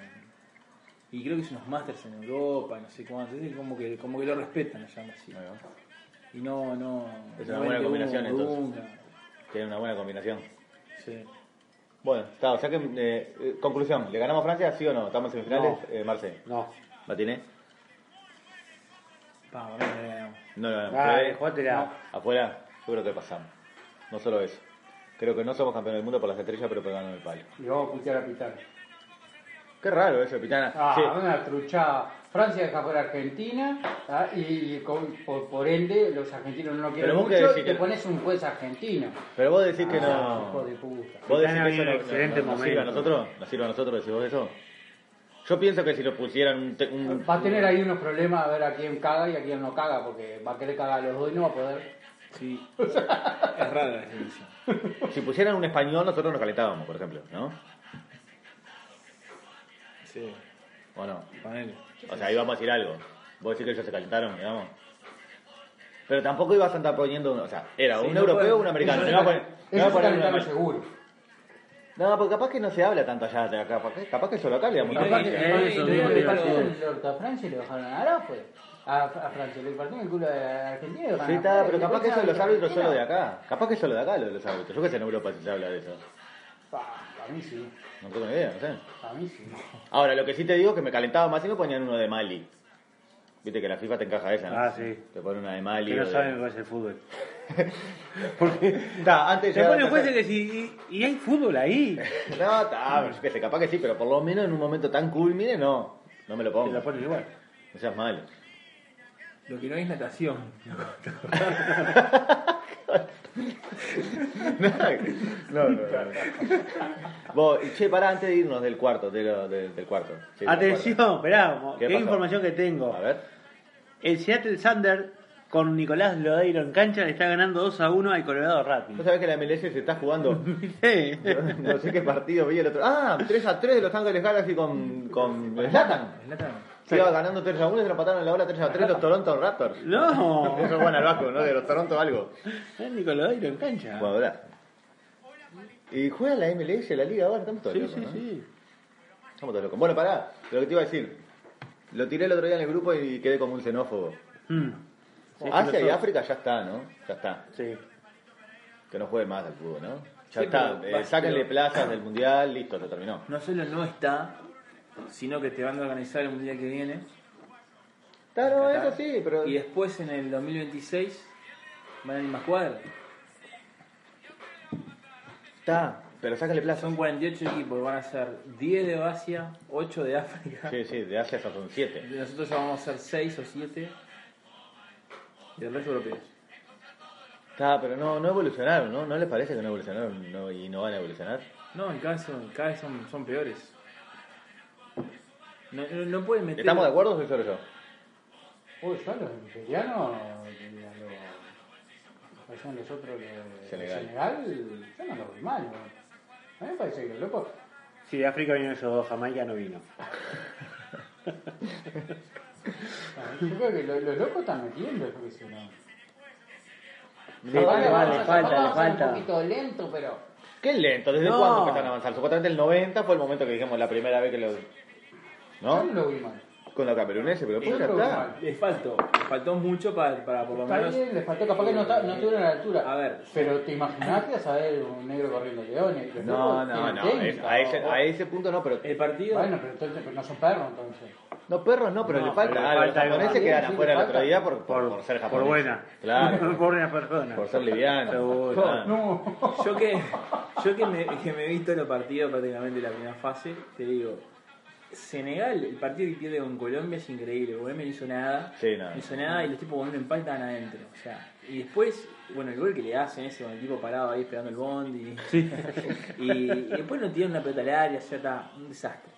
Y creo que hizo unos masters en Europa, no sé cuánto. Es como que, como que lo respetan allá en Brasil. Y no, no. Es no una buena combinación, humo entonces. Tiene una buena combinación. Sí. Bueno, está, o sea que, eh, eh, conclusión, ¿le ganamos a Francia, sí o no? ¿Estamos en semifinales? Eh, Marce, No. ¿Matiné? Le ganamos. No, no, no. ¿Ustedes? jugátela. Afuera, yo creo que pasamos. No solo eso. Creo que no somos campeones del mundo por las estrellas, pero pegando el palo. Y vamos a putear a Pitana. Qué raro eso, Pitana. Ah, Sí. una truchada. Francia deja fuera Argentina ah, y, y con- por, por ende los argentinos no lo quieren Pero vos mucho decís y te que- pones un juez argentino. Pero vos decís que Ah, no. hijo de puta. ¿Vos decís que eso no, en excelente no- no sirve a nosotros? ¿Nos sirve a nosotros decís vos eso? Yo pienso que si nos pusieran un... te- un- Va a tener ahí unos problemas a ver a quién caga y a quién no caga, porque va a querer cagar a los dos y no va a poder. Sí. es rara la definición. Si pusieran un español, nosotros nos calentábamos, por ejemplo, ¿no? Sí. ¿O no? Ponele. O sea, íbamos a decir algo. Vos decís que ellos se calentaron, digamos. Pero tampoco ibas a andar poniendo, un- o sea, era Sí, un no europeo o un americano. No, se iba a poner- cal- no iba a ellos se poner un calentaron americano. seguro. No, porque capaz que no se habla tanto allá de acá. Capaz, capaz que solo acá le damos Capaz que- capaz que eso le- mismo le te iba a el Francia y le bajaron a Araujo. A, a Francia le partió el culo a Argentina y le Sí, bajaron a está, pero capaz que eso de los árbitros solo de acá. Capaz que solo de acá lo de los árbitros. Yo que sé en Europa si se habla de eso. Pa, A mí sí, No tengo ni idea, no sé. a mí sí. Ahora, lo que sí te digo es que me calentaba más y me ponían uno de Mali. Viste que la FIFA te encaja esa, ¿no? Ah, sí. Te pone una de Mali. Que no de- saben cómo es el fútbol. Porque Está, antes se jueces pasar- que si. Y, y hay fútbol ahí. No, está, qué sé, capaz que sí, pero por lo menos en un momento tan culmine, no. No me lo Te pongo. lo ponen igual. No seas malo. Lo que no hay es natación. No, no, no. Vos, che, pará antes de irnos del cuarto, de lo- de- del cuarto. Sí, del Atención, esperá, ¿Qué qué, pasó? información que tengo. cuarto. A ver. El Seattle Sander con Nicolás Lodeiro en cancha le está ganando 2 a 1 al Colorado ¿Vos Rapids. sabés que la MLS se está jugando? Sí. No, no sé qué partido vi el otro. Ah, 3 a 3 de Los Ángeles Galaxy con, con Zlatan. Zlatan. Se iba ganando 3 a 1 y se lo empataron en la hora 3 a 3 los Toronto Raptors. No, Eso juegan al Vasco, ¿no? De los Toronto algo. es Nicolás Lodeiro en cancha. Jugadorazo. Y juega la MLS, la liga ahora, estamos todos Sí, locos, sí, ¿no? sí. Estamos todos locos. Bueno, pará, lo que te iba a decir. Lo tiré el otro día en el grupo y quedé como un xenófobo. Mm. Sí, Asia sí, y lo África ya está, ¿no? Ya está. Sí. Que no jueguen más al fútbol, ¿no? Ya Sí, está. Eh, sáquenle plazas del mundial, listo, se terminó. No solo no está, sino que te van a organizar el mundial que viene. Claro, Qatar. eso sí, pero. Y después en el 2026 van a ir más cuadras. Está, pero sáquenle plazas. Son 48 equipos, van a ser 10 de Asia, 8 de África. Sí, sí, de Asia son 7. Y Nosotros ya vamos a ser 6 o 7. Y el resto europeos. Está, pero no, no evolucionaron, ¿no? ¿No les parece que no evolucionaron no- y no van a evolucionar? No, cada vez son, cada vez son, son peores. No, no, no pueden meter. ¿Estamos de acuerdo o soy solo yo? Uy, yo los nigerianos, los, los, son los otros de Senegal. Senegal, yo no los vi mal. ¿no? A mí me parece que el loco. Si de África vinieron esos dos, Jamaica no vino. Yo creo que lo- los locos están metiendo, yo qué sé, ¿no? Sí, Capaz vale, que vale, le a- falta, le a falta. Un poquito lento, pero. Qué lento, ¿desde No. cuándo empezaron a avanzar? Supuestamente el 90 fue el momento que dijimos la primera vez que Yo ¿No? no lo vi mal. Con la camerunese, pero Yo después ya está. Les faltó, les faltó mucho para, para por lo Está menos. bien, le faltó capaz que no, está- no estuvieron a la altura. A ver. Pero te imaginás a saber un negro corriendo leones. No, no, no, técnica, es- a, ese, o- a ese punto no, pero El partido. Bueno, pero entonces pero no son perros entonces. No, perros no, pero No, le falta pero le algo. falta Los japoneses quedan Sí, afuera le el otro día por, por, por ser por japoneses. buena. Claro. por buena persona. por ser liviano. Seguro. No. Yo que, yo que, me, que me he visto los partidos prácticamente la primera fase, te digo, Senegal, el partido que pierde con Colombia es increíble, Colombia no hizo nda Sí, nada. no hizo nada y los tipos con un empate estaban adentro. O sea, y después, bueno, el gol que le hacen ese con el tipo parado ahí esperando el bondi. y, y después no tiran una pelota al área, ya está, un desastre.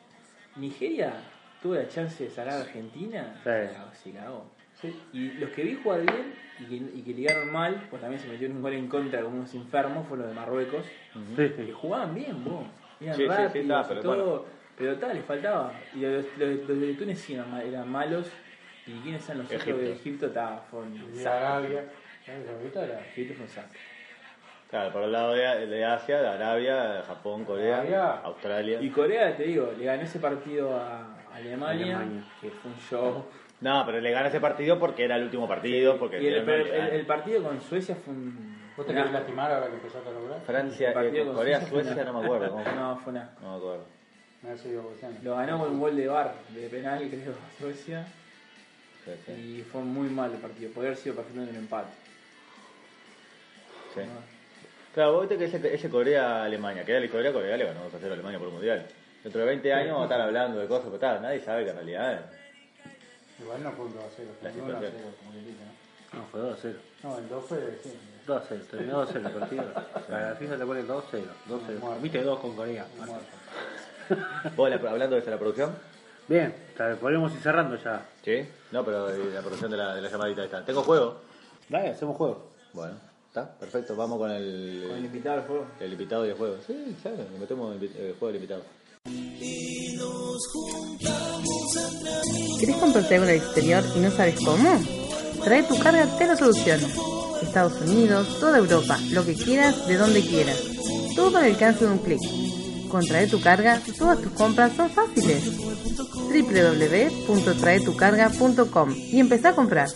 Nigeria tuvo la chance de sacar a Argentina, Sí. cagó, se cagó. Y los que vi jugar bien y que, y que ligaron mal, pues también se metieron un gol en contra como unos enfermos, fue los de Marruecos, Sí, que sí. jugaban bien, vos. Eran Sí, sí, sí, rápidos está, y pero tal, les faltaba. Y los, los- los de Túnez sí eran, eran malos, y quiénes eran los otros Egipto. de Egipto, estaba, Y. Arabia. ¿Sabes lo que era? Egipto fue un desastre. Claro, por el lado de, de Asia, de Arabia, Japón, Corea, Arabia. Australia. Y Corea, te digo, le ganó ese partido a Alemania, Alemania. que fue un show. No, pero le gana ese partido porque era el último partido. Porque Y el, el- el partido con Suecia fue un. ¿Vos te querés lastimar ahora que empezaste a lograr? Francia, eh, Corea, Suecia Suecia, no me acuerdo. ¿cómo? No, fue una. No me acuerdo. Lo ganó con un gol de bar, de penal, creo, Suecia. Sí, sí, Y fue muy mal el partido. Podría haber sido perfectamente un empate. sí. Claro, vos viste que ese, ese Corea-Alemania, que era el Corea, Corea le ganó 2 a 0 a Alemania por el Mundial. Dentro de 20 años vamos a estar hablando de cosas, pero tal, nadie sabe que en realidad eh, Igual no fue un 2 a 0, La fue un 1 a 0, situación. como que dice, ¿no? No, fue 2 0. No, el 2 fue, sí. 2 0. Terminó 2 0 el partido. A la FIFA le pone 2 0. 2 0. Viste 2 con Corea. Muerto. ¿Vos la- hablando de esa, la producción? Bien, podríamos ir cerrando ya. Sí. No, pero eh, la producción de la, de la llamadita está. Tengo juego. Dale, hacemos juego. Bueno, está, perfecto. Vamos con el, Con el invitado del juego. el invitado y el juego. Sí, claro, le metemos el, juego del invitado. ¿Querés comprarte algo en el exterior y no sabes cómo? Trae tu carga, te lo soluciona. Estados Unidos, toda Europa, lo que quieras, de donde quieras. Todo al alcance de un clic. Con Trae tu carga, todas tus compras son fáciles. www.traetucarga.com y empezá a comprar.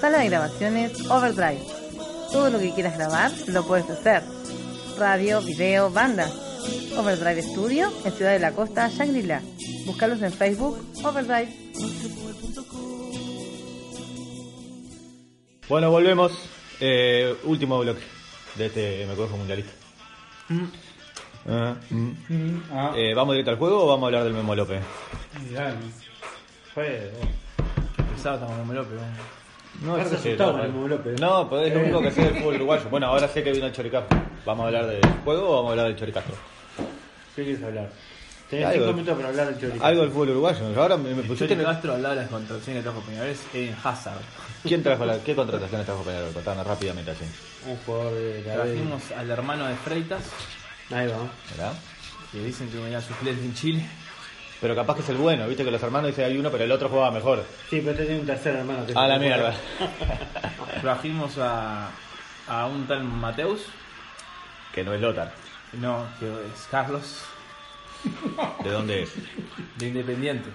Sala de grabaciones Overdrive. Todo lo que quieras grabar lo puedes hacer. Radio, video, bandas. Overdrive Studio en Ciudad de la Costa, Shangri-La. Búscalos en Facebook, Overdrive. Bueno, volvemos. Eh, último bloque de este Me Cojo Mundialista. Ah, mm. Ah, Eh, ¿Vamos directo al juego o vamos a hablar del Memo López? mirá, Fue. Pensaba que estábamos en López. No, sí, asustado con el Memo López. No, pero es lo único que sé del fútbol uruguayo. Bueno, ahora sé que vino el Choricastro. ¿Vamos a hablar del juego o vamos a hablar del Choricastro? ¿Qué quieres hablar? Tenés Algo. 5 minutos para hablar del chorizo. Algo del fútbol uruguayo. Ahora me, me pusiste el- Castro al lado de las contrataciones que trajo Peñarol es Eden Hazard. ¿Quién trajo la, ¿Qué contrataciones trajo Peñarol? Contanos rápidamente así. Un jugador de la. Trajimos al hermano de Freitas, Ahí va. ¿Verdad? que dicen que venía suplente en Chile. Pero capaz que es el bueno, viste que los hermanos dicen hay uno, pero el otro juega mejor. Sí, pero tenía un tercer hermano. que A se la mierda. Trajimos a, a un tal Mateus, que no es Lothar. no, que es Carlos, ¿De dónde es? de Independiente.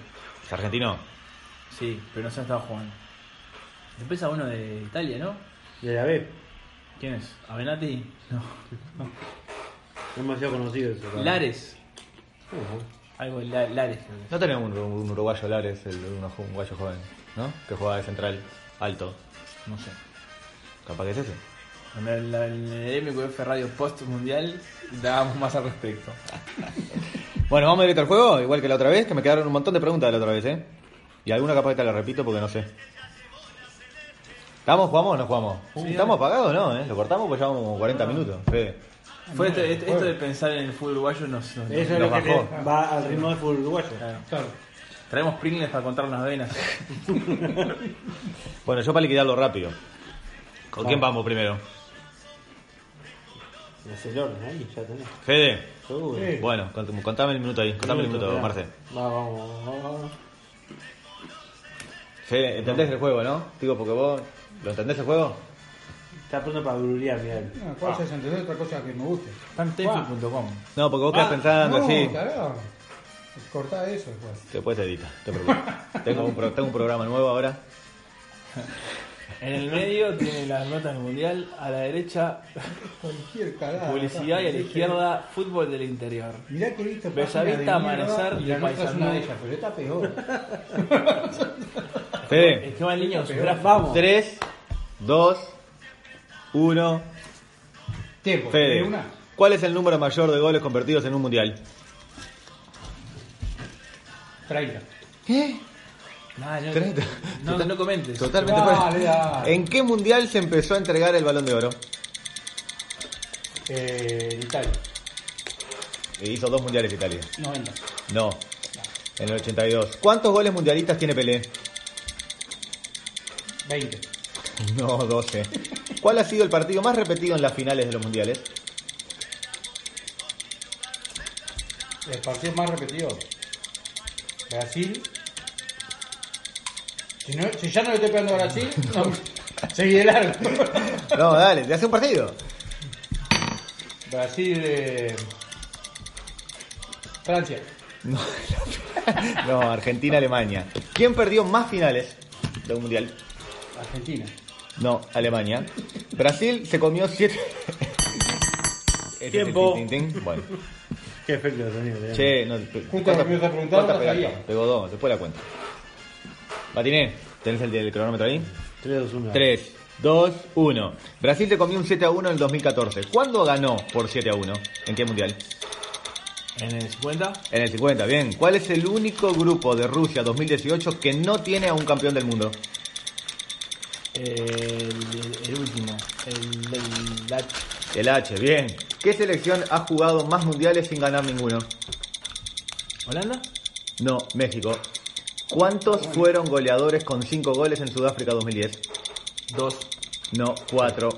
¿Es argentino? Sí, pero no se ha estado jugando. Después a uno de Italia, ¿no? De la B. ¿Quién es? ¿Avenati? No. Demasiado conocido eso. claro. Lares. Ujú. Algo de La- Lares, creo que es. No tenemos un, un uruguayo Lares, el, un uruguayo joven, ¿no? Que juega de central alto. No sé. Capaz que es ese. En el, en el MQF Radio Post Mundial dábamos más al respecto. Bueno, vamos directo al juego, igual que la otra vez, que me quedaron un montón de preguntas de la otra vez, ¿eh? Y alguna capaz que te la repito porque no sé. ¿Estamos, jugamos o no jugamos? ¿Estamos apagados o no, eh? Lo cortamos pues llevamos como 40 minutos, Fede. Fue este- este- esto de pensar en el fútbol uruguayo nos, nos- Eso es que bajó. te- va al ritmo del fútbol uruguayo. claro. Traemos Pringles para contar las venas. Bueno, yo para liquidarlo rápido. ¿Con quién vamos primero? Es el orden ahí, ya tenés. Fede. Sí. Bueno, cont- contame el minuto ahí, contame el minuto. Marce. Va, vamos, vamos. Fede, ¿entendés el juego, no? Digo, porque vos, ¿lo entendés el juego? Está pronto para brulear, mirá. Una cosa es entender, otra cosa que me guste. Tantefi.com. No, porque vos quedás pensando no, así. carajo. Cortá eso, pues. Después te edita, te preocupes. tengo, un pro- tengo un programa nuevo ahora. En el medio tiene las notas del mundial, a la derecha Cualquier cagada. publicidad y a la izquierda fútbol del interior. Mirá que he visto Bellavista, Amanecer y la nuestra es una de ellas, pero esta peor. Fede, Es que va gráfico. Vamos. 3, 2, 1. Tiempo. Fede, ¿de una? ¿cuál es el número mayor de goles convertidos en un mundial? 30. Nah, no, Treinta. no, no comentes. Totalmente Dale. ¿En qué mundial se empezó a entregar el balón de oro? Eh, en Italia. Hizo dos mundiales Italia. 90. No, en el 82. ¿Cuántos goles mundialistas tiene Pelé? 20. No, 12. ¿Cuál ha sido el partido más repetido en las finales de los mundiales? El partido más repetido. Brasil. Si, no, si ya no le estoy pegando a Brasil, no, seguí de largo. No, dale, te hace un partido. Brasil. Eh, Francia. No, no, Argentina, Alemania. ¿Quién perdió más finales de un mundial? Argentina. No, Alemania. Brasil se comió siete. Tiempo. Bueno, Qué efecto de sonido. eh. che, no, cuántas pegaste? Pegó dos, después la cuento. Matiné, ¿tenés el del cronómetro ahí? 3, 2, 1. 3, 2, 1. Brasil se comió un 7 a 1 en el 2014. ¿Cuándo ganó por 7 a 1? ¿En qué mundial? En el 50, En el 50, bien. ¿Cuál es el único grupo de Rusia 2018 que no tiene a un campeón del mundo? el, el último, el, el, la- El H, bien. ¿Qué selección ha jugado más mundiales sin ganar ninguno? ¿Holanda? No, México. ¿Cuántos fueron goleadores con 5 goles en Sudáfrica 2010? Dos. No, 4.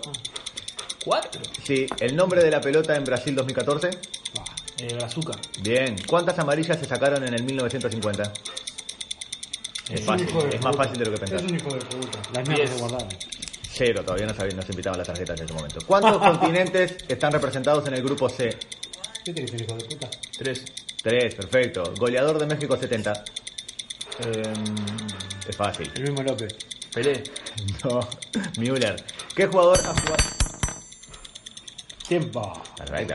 ¿Cuatro? Sí, ¿el nombre de la pelota en Brasil 2014? Eh, Brazuca. Bien. ¿Cuántas amarillas se sacaron en el 1950? Es fácil, es más fácil de lo que pensás. Es un hijo de puta. Las mías se guardaron. Cero, todavía no, sabía, no se invitaban las tarjetas en ese momento. ¿Cuántos continentes están representados en el grupo C? ¿Qué te dice el hijo de puta? Tres. Tres, perfecto. Goleador de México 70. Em, Es fácil. El mismo López. Pelé. No, Müller. ¿Qué jugador ha jugado? Tiempo. Perfecto.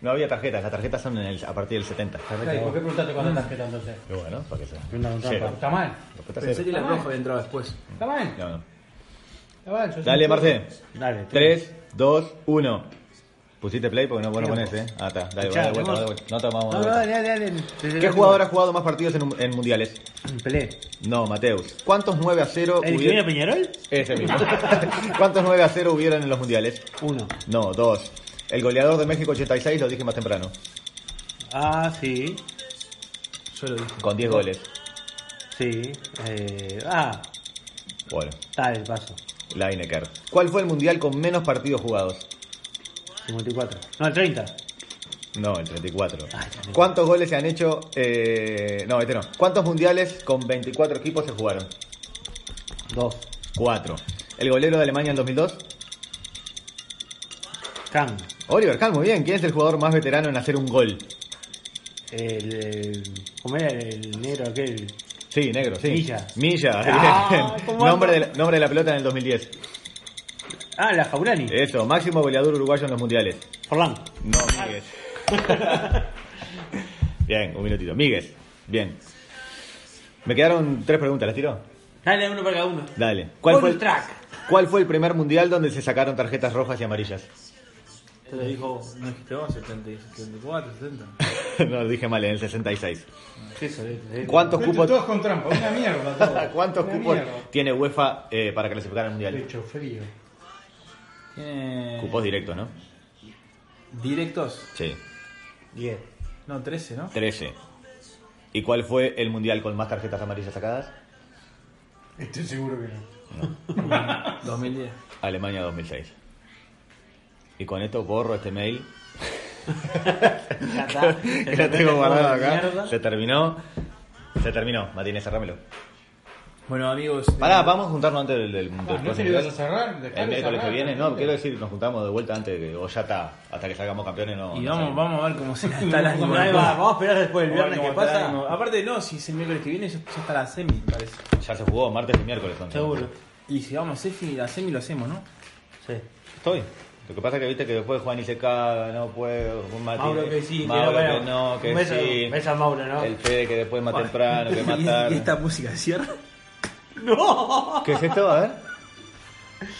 No había tarjetas, las tarjetas son en el- a partir del 70. Ay, ¿Por qué preguntaste cuántas tarjetas entonces? Y bueno, para que con Cero. Está mal. Pensé que la roja había entrado después. Está mal. No, no. Está mal. Dale, Marce. Dale. 3, 2, 1. Pusiste play porque no vos no pones, ¿eh? Ah, está. Dale, Escuchá, dale vuelta, dale vuelta. No tomamos No, no, dale, dale, dale. ¿Qué jugador ha jugado más partidos en, en mundiales? Pelé. No, Mateus. ¿Cuántos 9 a 0 ¿El que viene a hubieron? Peñarol? Ese mismo. ¿Cuántos 9 a 0 hubieron en los mundiales? Uno. No, dos. El goleador de México 86 lo dije más temprano, Ah, sí. Yo lo dije. con 10 goles. Sí. Eh, ah, Bueno, el paso. Lineker. ¿Cuál fue el mundial con menos partidos jugados? 54. No, el 30. No, el 34. Ay, 34. ¿Cuántos goles se han hecho? eh, no, este no. ¿Cuántos mundiales con 24 equipos se jugaron? Dos. 4. ¿El golero de Alemania en 2002? Kang. Oliver Kahn, muy bien. ¿Quién es el jugador más veterano en hacer un gol? El, el- ¿Cómo era el negro aquel? Sí, negro, sí. Milla. Milla, Ah, bien. ¿cómo nombre, de, la- nombre de la pelota en el 2010. Ah, la Jaurani. Eso, máximo goleador uruguayo en los mundiales. Forlán. No, Míguez. bien, un minutito. Míguez, bien. Me quedaron tres preguntas, ¿las tiro? Dale, uno para cada uno. Dale. ¿Cuál fue, el, track. ¿Cuál fue el primer mundial donde se sacaron tarjetas rojas y amarillas? Te lo dijo, no dijiste vos, 70, 74, 70. no, lo dije mal, en el 66. Eso, eh, eh. ¿Cuántos cupos, Todos con trampa. Una mierda. ¿cuántos Una cupos mierda. tiene UEFA eh, para clasificar al mundial? Pecho frío. Tiene. Cupos directos, ¿no? Directos. Sí, 10. No, 13, ¿no? 13. ¿Y cuál fue el mundial con más tarjetas amarillas sacadas? Estoy seguro que no. 2010. Alemania 2006. Y con esto borro este mail Ya está. que lo tengo guardado acá. Se terminó. Se terminó. Martínez, cerrámelo. Bueno, amigos. Pará, eh, vamos a juntarnos antes del, del, del Ah, ¿No ibas a cerrar? Dejá El miércoles que viene, no, quiero decir, nos juntamos de vuelta antes de que, o ya está, hasta que salgamos campeones. No, Y no vamos, vamos a ver cómo se está el ánimo. Vamos a esperar después ver viernes que el pasa. Aparte, no, si es el miércoles que viene, ya, ya está la semi, me parece. Ya se jugó martes y miércoles. son. Seguro. Y si vamos a semi, a semi lo hacemos, ¿no? Sí. Estoy. Lo que pasa es que viste que después Juan y se caga, no puedo, Mati- Mauro que sí, que Mauro no, que no, que Un beso- sí. un beso a Mauro, ¿no? El Fede que después más temprano, que más ¿Y, tarde. y esta música cierra? ¡No! ¿Qué es esto? A ver.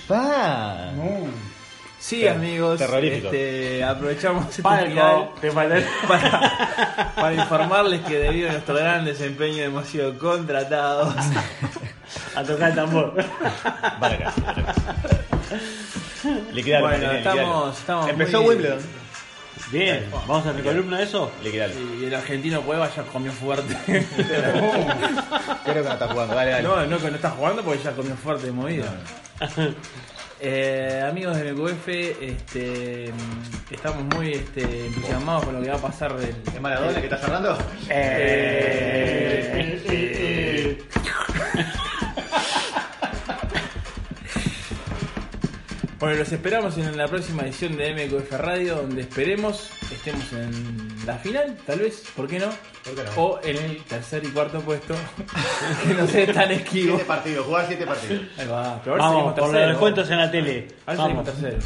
¡Pa! Sí, Ter- amigos. terrorífico. Este, aprovechamos este Palco, te falta para, para informarles que debido a nuestro gran desempeño hemos sido contratados. a tocar el tambor. Vale, gracias. Liquidalo, Bueno, Martín, estamos- estamos Empezó muy- Wimbledon. Bien, vamos a mi columna de eso. Liquidalo. Y el argentino Cueva ya comió fuerte. Creo que no está jugando. Dale, dale. No, no que no está jugando porque ya comió fuerte de movida. Eh, amigos del MQF, este, estamos muy este, entusiasmados con lo que va a pasar del. ¿Es Maradona que está cerrando? Eh, Bueno, los esperamos en la próxima edición de MQF Radio, donde esperemos estemos en la final, tal vez, ¿por qué no? O en el tercer y cuarto puesto, que no sé tan esquivo. Siete partidos, jugar siete partidos. Ahí va, pero a ver si Vamos, salimos por los tercero. descuentos en la tele. A ver si salimos Vamos. tercero.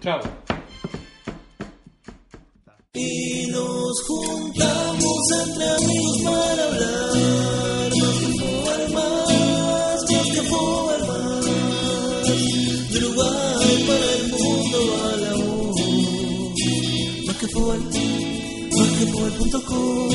Chao. Y nos juntamos entre amigos para hablar para el mundo a la voz. Más que fútbol, más que fútbol.com.